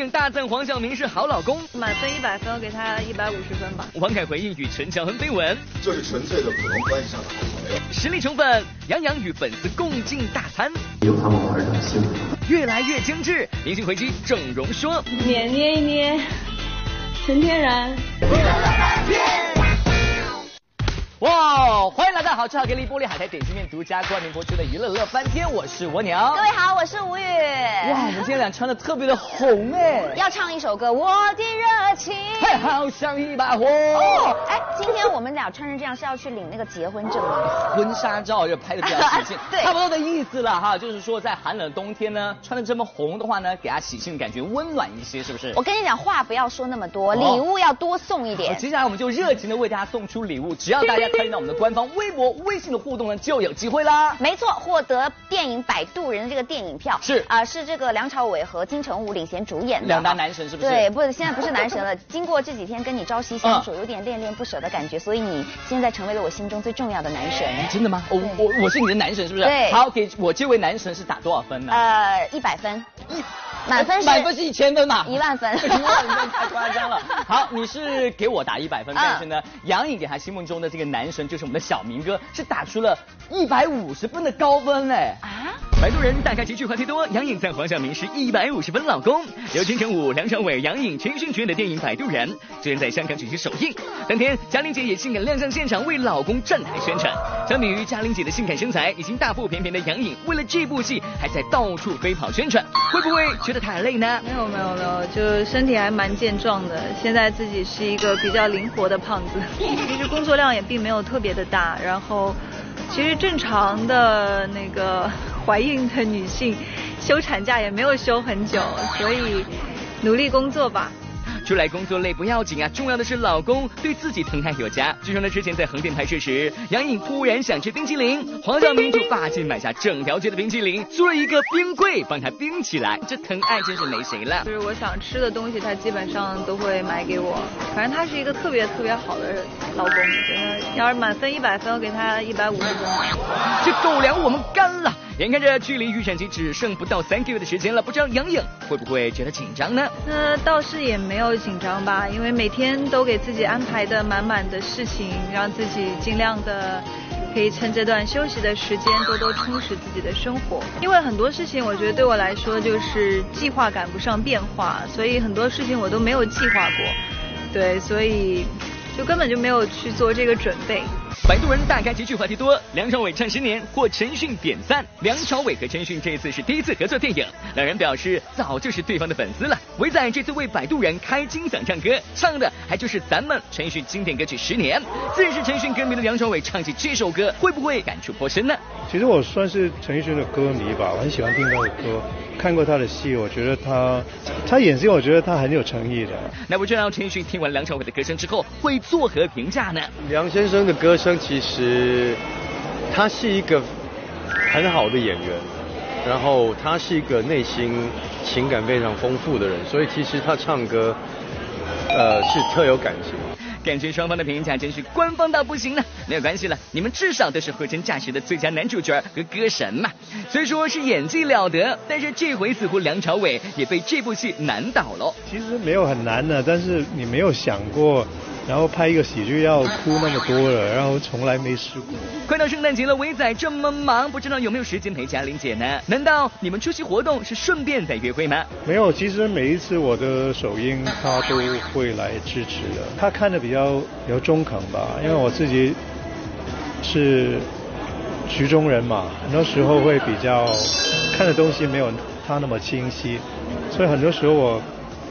影大赞黄晓明是好老公，满分一百分，我给他一百五十分吧。王凯回应与陈乔恩绯闻，这是纯粹的普通关系上的好朋友。实力宠粉，杨洋与粉丝共进大餐，有他们玩的幸福。越来越精致，明星回击整容说，脸捏一捏，纯天然。哇！欢迎来到好吃好给力玻璃海苔点心面独家冠名播出的娱乐乐翻天，我是蜗牛。各位好，我是吴宇。哇，我们今天俩穿的特别的红哎。要唱一首歌，我的热情。嘿好像一把火。哦，哎，今天我们俩穿成这样是要去领那个结婚证吗？婚纱照要拍的比较喜庆，对，差不多的意思了哈，就是说在寒冷的冬天呢，穿的这么红的话呢，给他喜庆感觉温暖一些，是不是？我跟你讲，话不要说那么多，礼物要多送一点。接下来我们就热情的为大家送出礼物，只要大家。参与到我们的官方微博、微信的互动呢，就有机会啦。没错，获得电影《摆渡人》的这个电影票是啊，是这个梁朝伟和金城武领衔主演的两大男神，是不是？对，不，现在不是男神了。经过这几天跟你朝夕相处，有点恋恋不舍的感觉，所以你现在成为了我心中最重要的男神。真的吗？我我我是你的男神，是不是？对。好，给我这位男神是打多少分呢？呃，一百分。一。满分是满分是一千分嘛？一万分，一万分太夸张了。好，你是给我打一百分，但是呢，杨颖给他心目中的这个男神就是我们的小明哥，是打出了一百五十分的高分嘞。啊？摆渡人大开极趣话题多，杨颖赞黄晓明是一百五十分老公。由金城武、梁朝伟、杨颖、陈奕迅主演的电影《摆渡人》昨天在香港举行首映，当天嘉玲姐也性感亮相现场为老公站台宣传。相比于嘉玲姐的性感身材，已经大腹便便的杨颖，为了这部戏还在到处飞跑宣传，会不会？觉得太累呢？没有没有没有，就身体还蛮健壮的。现在自己是一个比较灵活的胖子，其实工作量也并没有特别的大。然后，其实正常的那个怀孕的女性休产假也没有休很久，所以努力工作吧。出来工作累不要紧啊，重要的是老公对自己疼爱有加。据说呢，之前在横店拍摄时，杨颖突然想吃冰淇淋，黄晓明就霸气买下整条街的冰淇淋，租了一个冰柜帮她冰起来。这疼爱真是没谁了。就是我想吃的东西，他基本上都会买给我。反正他是一个特别特别好的老公，觉得要是满分一百分，我给他一百五十分。这狗粮我们干了。眼看着距离预产期只剩不到三个月的时间了，不知道杨颖会不会觉得紧张呢？那倒是也没有紧张吧，因为每天都给自己安排的满满的事情，让自己尽量的可以趁这段休息的时间多多充实自己的生活。因为很多事情，我觉得对我来说就是计划赶不上变化，所以很多事情我都没有计划过。对，所以就根本就没有去做这个准备。摆渡人大开极趣话题多，梁朝伟唱十年获陈奕迅点赞。梁朝伟和陈奕迅这次是第一次合作电影，两人表示早就是对方的粉丝了。伟仔这次为摆渡人开金嗓唱歌，唱的还就是咱们陈奕迅经典歌曲《十年》。自认是陈奕迅歌迷的梁朝伟唱起这首歌，会不会感触颇深呢？其实我算是陈奕迅的歌迷吧，我很喜欢听他的歌，看过他的戏，我觉得他他演戏，我觉得他很有诚意的。那不知道陈奕迅听完梁朝伟的歌声之后会作何评价呢？梁先生的歌声其实他是一个很好的演员，然后他是一个内心情感非常丰富的人，所以其实他唱歌呃是特有感情。感觉双方的评价真是官方到不行呢，没有关系了，你们至少都是货真价实的最佳男主角和歌神嘛。虽说是演技了得，但是这回似乎梁朝伟也被这部戏难倒了。其实没有很难的，但是你没有想过。然后拍一个喜剧要哭那么多了，然后从来没试过。快到圣诞节了，伟仔这么忙，不知道有没有时间陪嘉玲姐呢？难道你们出席活动是顺便在约会吗？没有，其实每一次我的首映，他都会来支持的。他看的比较比较中肯吧，因为我自己是局中人嘛，很多时候会比较看的东西没有他那么清晰，所以很多时候我。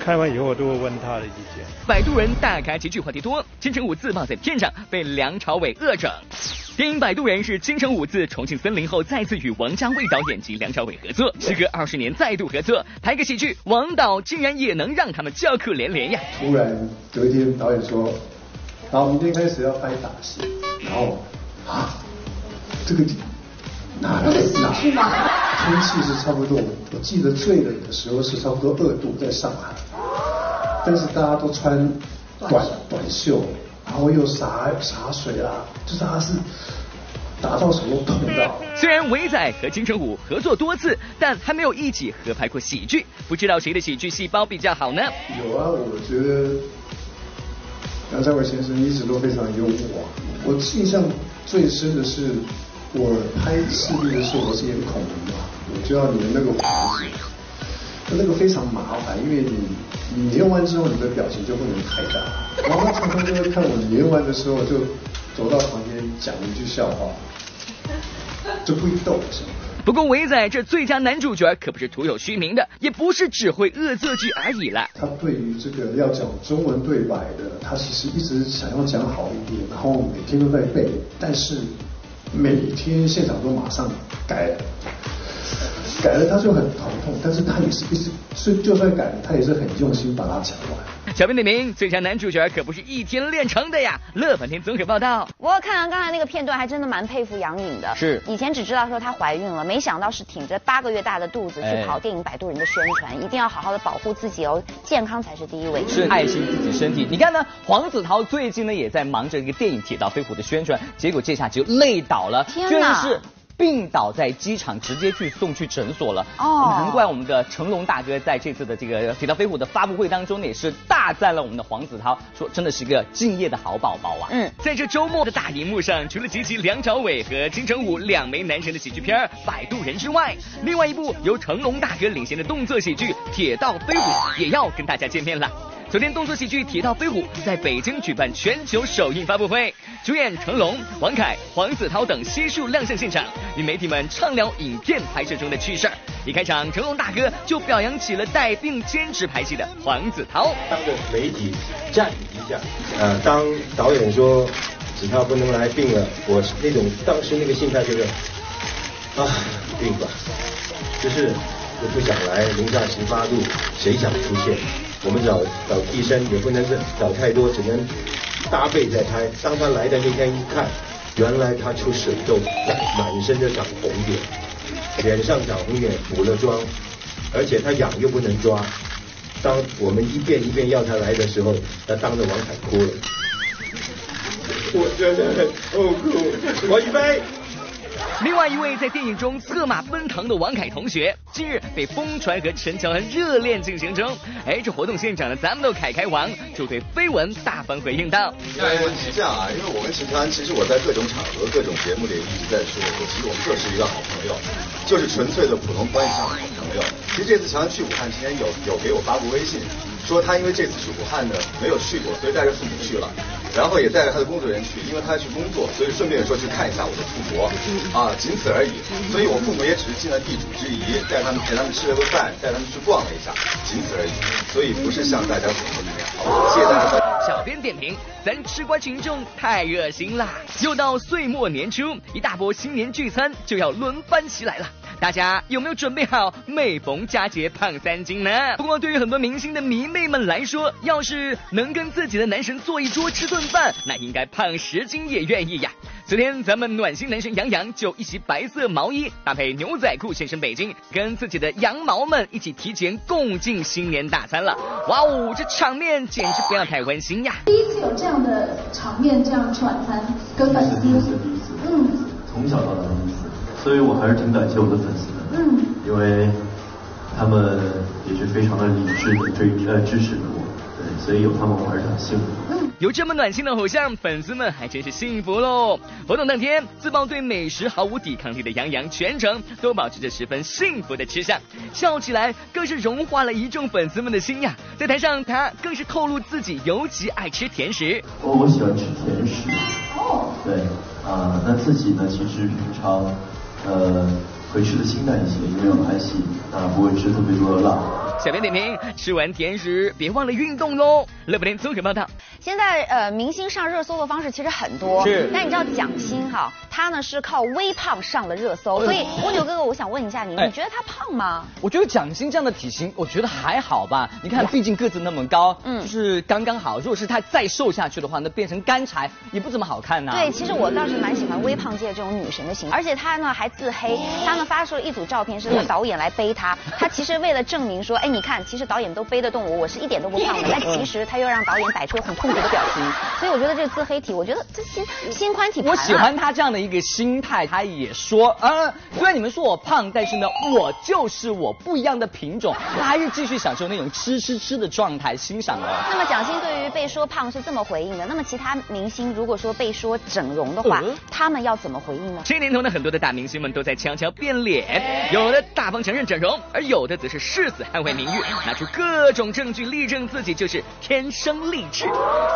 看完以后，我都会问他的意见。摆渡人大开几句话题多，金城武自曝在片上被梁朝伟恶整。电影《摆渡人》是金城武自重庆森林后再次与王家卫导演及梁朝伟合作，时隔二十年再度合作，拍个喜剧，王导竟然也能让他们叫苦连连呀！突然有一天，导演说：“好，明天开始要拍打戏。”然后啊，这个哪来的打？天气是差不多，我记得最冷的时候是差不多二度，在上海。但是大家都穿短短袖，然后又洒洒水啦，就是他是打到什么痛到。虽然伟仔和金城武合作多次，但还没有一起合拍过喜剧，不知道谁的喜剧细胞比较好呢？有啊，我觉得梁朝伟先生一直都非常幽默。我印象最深的是我拍《视力》的时候，我是演孔明嘛，我就要演那个胡子，那个非常麻烦，因为你你演完之后，你的表情就不能太大。然后他常常就会看我演完的时候，就走到旁边讲一句笑话，就会逗什么。不过伟仔这最佳男主角可不是徒有虚名的，也不是只会恶作剧而已了。他对于这个要讲中文对白的，他其实一直想要讲好一点，然后每天都在背，但是每天现场都马上改。改了他就很头痛，但是他也是一直是就算改了，他也是很用心把它讲完。小编点名，最佳男主角可不是一天练成的呀！乐翻天综合报道。我看完刚才那个片段，还真的蛮佩服杨颖的。是，以前只知道说她怀孕了，没想到是挺着八个月大的肚子去跑电影《摆渡人》的宣传，一定要好好的保护自己哦，健康才是第一位。是爱惜自己身体。你看呢？黄子韬最近呢也在忙着一个电影《铁道飞虎》的宣传，结果这下就累倒了，天哪！是。病倒在机场，直接去送去诊所了。哦，难怪我们的成龙大哥在这次的这个《铁道飞虎》的发布会当中呢，也是大赞了我们的黄子韬，说真的是一个敬业的好宝宝啊。嗯，在这周末的大荧幕上，除了集齐梁朝伟和金城武两枚男神的喜剧片《摆渡人》之外，另外一部由成龙大哥领衔的动作喜剧《铁道飞虎》也要跟大家见面了。昨天，动作喜剧《铁道飞虎》在北京举办全球首映发布会，主演成龙、王凯、黄子韬等悉数亮相现场，与媒体们畅聊影片拍摄中的趣事儿。一开场，成龙大哥就表扬起了带病坚持拍戏的黄子韬。当着媒体站一下，呃，当导演说子韬不能来病了，我那种当时那个心态就是啊，病吧，就是我不想来，零下十八度，谁想出现？我们找找替身也不能是找太多，只能搭配在拍。当他来的那天一看，原来他出水痘，满身的长红点，脸上长红点，补了妆，而且他痒又不能抓。当我们一遍一遍要他来的时候，他当着王凯哭了。我真的很痛苦，我一杯。另外一位在电影中策马奔腾的王凯同学，近日被疯传和陈乔恩热恋进行中。哎，这活动现场的咱们的凯凯王就对绯闻大方回应道：因为是这样啊，因为我跟陈乔恩，其实我在各种场合、各种节目里一直在说，其实我们就是一个好朋友，就是纯粹的普通关系上的好朋友。其实这次乔恩去武汉之前有有给我发过微信。说他因为这次去武汉呢没有去过，所以带着父母去了，然后也带着他的工作人员去，因为他要去工作，所以顺便说去看一下我的父国啊，仅此而已。所以我父母也只是尽了地主之谊，带他们陪他们吃了个饭，带他们去逛了一下，仅此而已。所以不是像大家所说的那样。好，谢谢大家。小编点评：咱吃瓜群众太热心啦！又到岁末年初，一大波新年聚餐就要轮番袭来了。大家有没有准备好每逢佳节胖三斤呢？不过对于很多明星的迷妹们来说，要是能跟自己的男神坐一桌吃顿饭，那应该胖十斤也愿意呀。昨天咱们暖心男神杨洋就一袭白色毛衣搭配牛仔裤现身北京，跟自己的羊毛们一起提前共进新年大餐了。哇哦，这场面简直不要太温馨呀！第一次有这样的场面，这样吃晚餐跟粉丝，嗯，从小到大第一次。所以我还是挺感谢我的粉丝的，嗯，因为他们也是非常的理智的追呃支持着我，对，所以有他们我还是很幸福。有这么暖心的偶像，粉丝们还真是幸福喽。活动当天，自曝对美食毫无抵抗力的杨洋，全程都保持着十分幸福的吃相，笑起来更是融化了一众粉丝们的心呀。在台上，他更是透露自己尤其爱吃甜食。我我喜欢吃甜食，哦，对，啊，那自己呢，其实平常。呃，会吃的清淡一些，因为我拍戏，啊，不会吃特别多的辣。小编点评：吃完甜食别忘了运动喽。乐不天综合报道。现在呃，明星上热搜的方式其实很多，是。但你知道蒋欣哈，她呢是靠微胖上了热搜，所以蜗牛哥哥，我想问一下你，你觉得她胖吗？我觉得蒋欣这样的体型，我觉得还好吧。你看，毕竟个子那么高，嗯，就是刚刚好。如果是她再瘦下去的话，那变成干柴也不怎么好看呐。对，其实我倒是蛮喜欢微胖界这种女神的型，而且她呢还自黑，她呢发出了一组照片，是导演来背她，她其实为了证明说，哎。你看，其实导演都背得动我，我是一点都不胖的。但其实她又让导演摆出很痛苦的表情。所以我觉得这个自黑体，我觉得这心心宽体盘。我喜欢他这样的一个心态，他也说啊，虽然你们说我胖，但是呢，我就是我不一样的品种，他还是继续享受那种吃吃吃的状态，欣赏哦。那么蒋欣对于被说胖是这么回应的，那么其他明星如果说被说整容的话，他们要怎么回应呢？这年头呢，很多的大明星们都在悄悄变脸，有的大方承认整容，而有的则是誓死捍卫名誉，拿出各种证据力证自己就是天生丽质。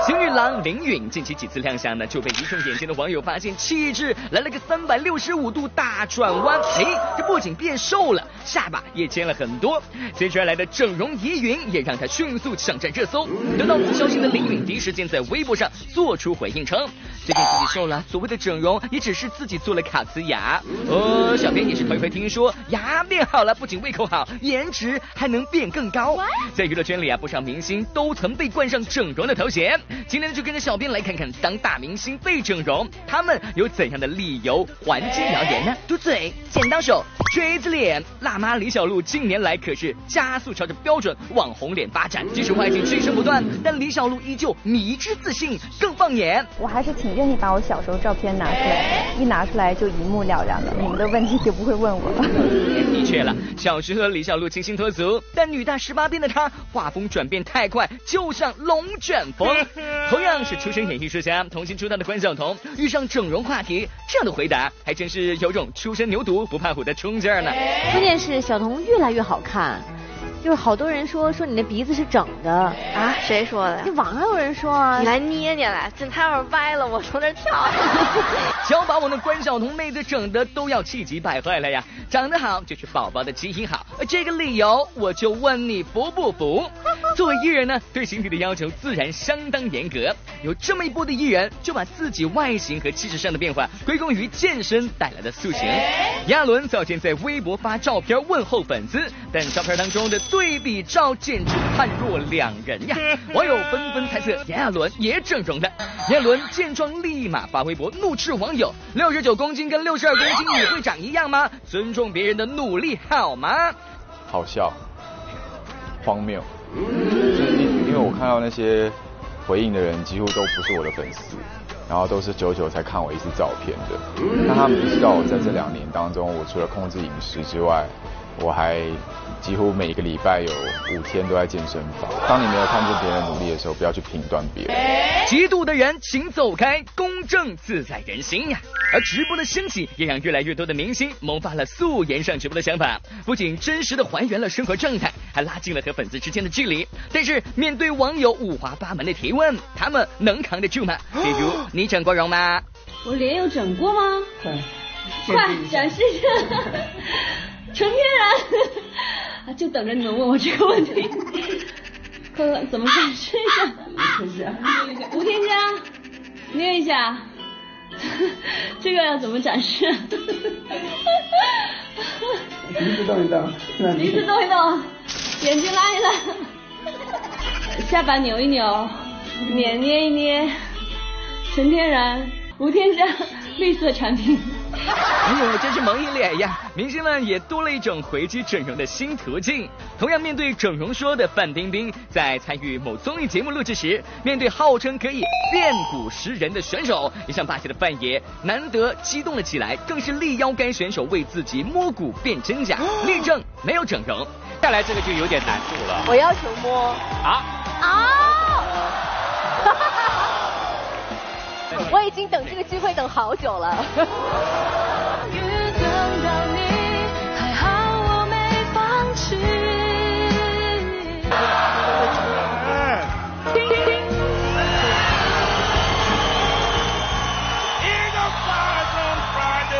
新女郎林。允近期几次亮相呢，就被一众眼尖的网友发现气质来了个三百六十五度大转弯。诶，这不仅变瘦了，下巴也尖了很多。随之而来的整容疑云也让他迅速抢占热搜。得到此消息的林允第一时间在微博上做出回应称，最近自己瘦了，所谓的整容也只是自己做了卡瓷牙。哦，小编也是头一回听说牙变好了，不仅胃口好，颜值还能变更高。在娱乐圈里啊，不少明星都曾被冠上整容的头衔。今天呢，就跟着。小编来看看，当大明星被整容，他们有怎样的理由还击谣言呢？嘟嘴、剪刀手、锥子脸，辣妈李小璐近年来可是加速朝着标准网红脸发展。即使外界追声不断，但李小璐依旧迷之自信，更放眼。我还是挺愿意把我小时候照片拿出来，一拿出来就一目了然了，你们的问题就不会问我了。的确了，小时候李小璐清新脱俗，但女大十八变的她，画风转变太快，就像龙卷风。同样是。出身演艺世家、童星出道的关晓彤遇上整容话题，这样的回答还真是有种初生牛犊不怕虎的冲劲儿呢。关键是是小彤越来越好看。就是好多人说说你那鼻子是整的啊？谁说的？就网上有人说啊。你来捏捏来，这他要是歪了，我从这跳。想把我们关晓彤妹子整的都要气急败坏了呀！长得好就是宝宝的基因好，这个理由我就问你服不服？作为艺人呢，对形体的要求自然相当严格。有这么一波的艺人，就把自己外形和气质上的变化归功于健身带来的塑形。亚伦早前在微博发照片问候粉丝，但照片当中的。对比照简直判若两人呀！网友纷纷猜测炎亚纶也整容了。炎亚纶见状立马发微博怒斥网友：六十九公斤跟六十二公斤你会长一样吗？尊重别人的努力好吗？好笑，荒谬。因因为我看到那些回应的人几乎都不是我的粉丝，然后都是久久才看我一次照片的。那他们不知道我在这两年当中，我除了控制饮食之外，我还。几乎每个礼拜有五天都在健身房。当你没有看见别人努力的时候，不要去评断别人。嫉妒的人请走开，公正自在人心呀。而直播的兴起，也让越来越多的明星萌发了素颜上直播的想法。不仅真实的还原了生活状态，还拉近了和粉丝之间的距离。但是面对网友五花八门的提问，他们能扛得住吗？比如你整过容吗？我脸有整过吗？快，快展示一下，纯天然。啊，就等着你们问我这个问题。快快，怎么展示一下？无添加。无添加，捏一下。这个要怎么展示？鼻子动一动。鼻子动一动，眼睛拉一拉，下巴扭一扭，脸捏一捏，纯天然，无添加，绿色产品。哎 呦，真是萌一脸呀！明星们也多了一种回击整容的新途径。同样面对整容说的范冰冰，在参与某综艺节目录制时，面对号称可以变骨识人的选手，一向霸气的范爷难得激动了起来，更是力邀该选手为自己摸骨辨真假，力证没有整容。再来这个就有点难度了。我要求摸。啊啊！我已经等这个机会等好久了。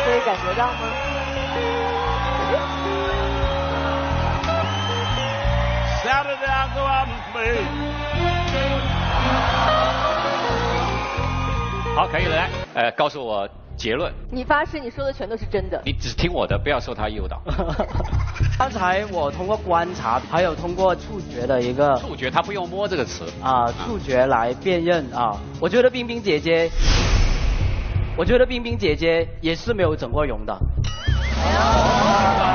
可以感觉到吗？可以了，来，呃，告诉我结论。你发誓你说的全都是真的。你只听我的，不要受他诱导。刚才我通过观察，还有通过触觉的一个触觉，他不用摸这个词啊，触觉来辨认啊。我觉得冰冰姐姐，我觉得冰冰姐姐也是没有整过容的。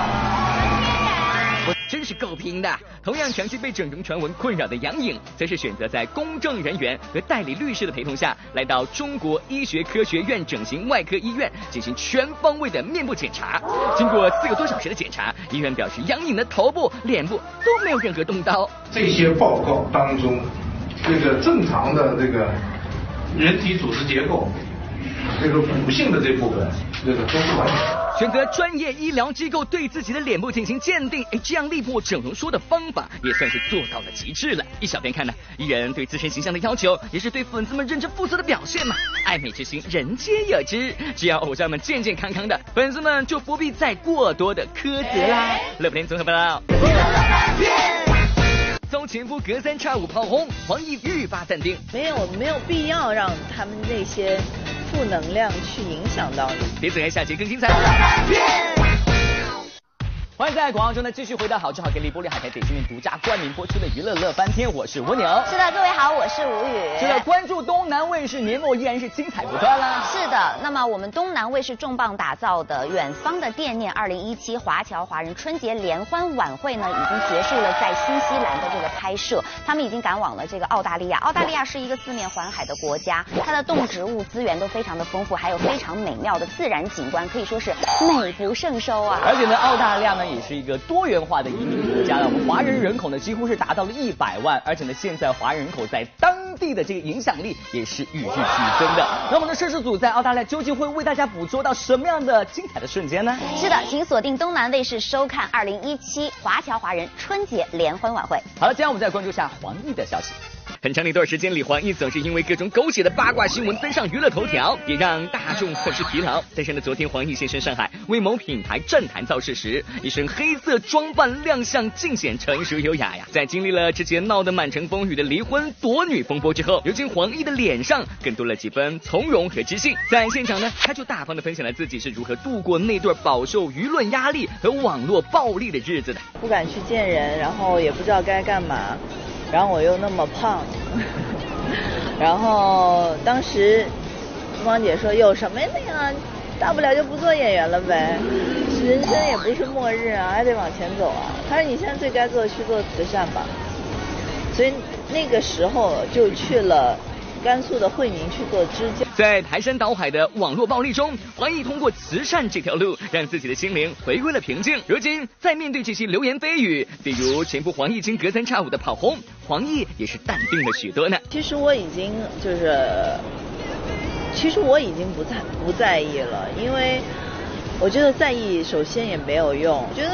真是够拼的。同样长期被整容传闻困扰的杨颖，则是选择在公证人员和代理律师的陪同下，来到中国医学科学院整形外科医院进行全方位的面部检查。经过四个多小时的检查，医院表示杨颖的头部、脸部都没有任何动刀。这些报告当中，这个正常的这个人体组织结构。这个骨性的这部分，这个都是完全。选择专业医疗机构对自己的脸部进行鉴定，哎，这样力破整容说的方法也算是做到了极致了。一小边看呢，艺人对自身形象的要求，也是对粉丝们认真负责的表现嘛。爱美之心，人皆有之，只要偶像们健健康康的，粉丝们就不必再过多的苛责啦。乐不天综合报道。遭前夫隔三差五炮轰，黄奕愈发淡定。没有，没有必要让他们那些。负能量去影响到你，别走开，下集更精彩。欢迎在广告中呢继续回到好吃好给力玻璃海苔点心面独家冠名播出的娱乐乐翻天，我是蜗牛。是的，各位好，我是吴宇。是的，关注东南卫视年末依然是精彩不断啦。是的，那么我们东南卫视重磅打造的《远方的惦念》二零一七华侨华人春节联欢晚会呢，已经结束了在新西兰的这个拍摄，他们已经赶往了这个澳大利亚。澳大利亚是一个四面环海的国家，它的动植物资源都非常的丰富，还有非常美妙的自然景观，可以说是美不胜收啊。而且呢，澳大利亚呢也是一个多。元化的移民国家了，我们华人人口呢几乎是达到了一百万，而且呢，现在华人人口在当地的这个影响力也是与日俱增的。那我们的摄制组在澳大利亚究竟会为大家捕捉到什么样的精彩的瞬间呢？是的，请锁定东南卫视收看二零一七华侨华人春节联欢晚会。好了，接下来我们再关注一下黄奕的消息。很长的一段时间里，黄奕总是因为各种狗血的八卦新闻登上娱乐头条，也让大众很是疲劳。但是呢，昨天黄奕现身上海，为某品牌站台造势时，一身黑色装扮亮相，尽显成熟优雅呀。在经历了之前闹得满城风雨的离婚夺女风波之后，如今黄奕的脸上更多了几分从容和知性。在现场呢，他就大方的分享了自己是如何度过那段饱受舆论压力和网络暴力的日子的。不敢去见人，然后也不知道该干嘛。然后我又那么胖，然后当时凤芳姐说有什么呀？大不了就不做演员了呗，人生也不是末日啊，还得往前走啊。他说你现在最该做的去做慈善吧，所以那个时候就去了。甘肃的惠宁去做支教，在排山倒海的网络暴力中，黄奕通过慈善这条路，让自己的心灵回归了平静。如今，在面对这些流言蜚语，比如前夫黄奕经隔三差五的跑轰，黄奕也是淡定了许多呢。其实我已经就是，其实我已经不在不在意了，因为我觉得在意首先也没有用。我觉得，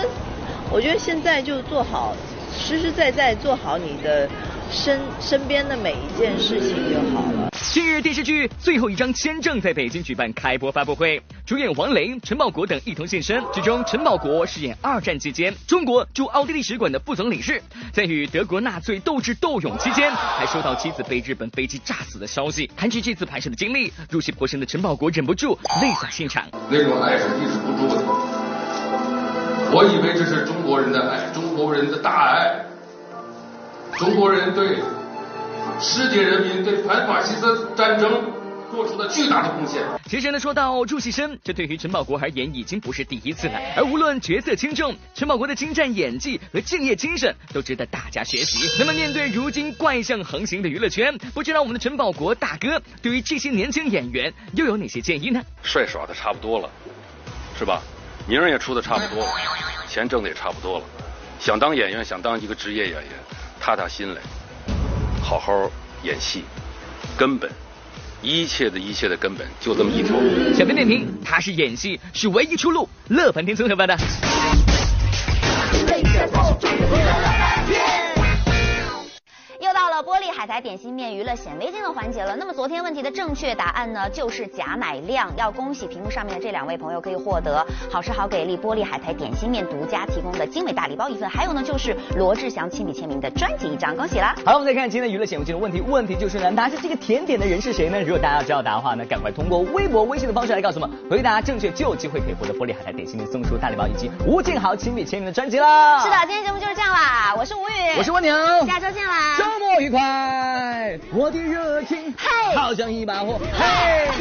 我觉得现在就做好，实实在在做好你的。身身边的每一件事情就好了。近日，电视剧《最后一张签证》在北京举办开播发布会，主演王雷、陈宝国等一同现身。剧中，陈宝国饰演二战期间中国驻奥地利使馆的副总领事，在与德国纳粹斗智斗勇期间，还收到妻子被日本飞机炸死的消息。谈起这次拍摄的经历，入戏颇深的陈宝国忍不住泪洒现场。那种爱是抑制不住的，我以为这是中国人的爱，中国人的大爱。中国人对世界人民对反法西斯战争做出了巨大的贡献。其实呢，说到祝戏深，这对于陈宝国而言已经不是第一次了。而无论角色轻重，陈宝国的精湛演技和敬业精神都值得大家学习。那么面对如今怪象横行的娱乐圈，不知道我们的陈宝国大哥对于这些年轻演员又有哪些建议呢？帅耍的差不多了，是吧？名儿也出的差不多了，钱挣的也差不多了，想当演员，想当一个职业演员。踏踏心来，好好演戏，根本，一切的一切的根本就这么一条。路。小编点评：他是演戏是唯一出路。乐凡天综合版的。海苔点心面娱乐显微镜的环节了。那么昨天问题的正确答案呢，就是贾乃亮。要恭喜屏幕上面的这两位朋友可以获得好吃好给力玻璃海苔点心面独家提供的精美大礼包一份，还有呢就是罗志祥亲笔签名的专辑一张，恭喜啦！好了，我们再看今天娱乐显微镜的问题，问题就是呢，拿下这个甜点的人是谁呢？如果大家要知道答案的话呢，赶快通过微博、微信的方式来告诉我们，回答正确就有机会可以获得玻璃海苔点心面送出大礼包以及吴建豪亲笔签名的专辑啦！是的，今天节目就是这样啦，我是吴宇，我是蜗牛，下周见啦，周末愉快。我的热情，嘿，好像一把火，嘿。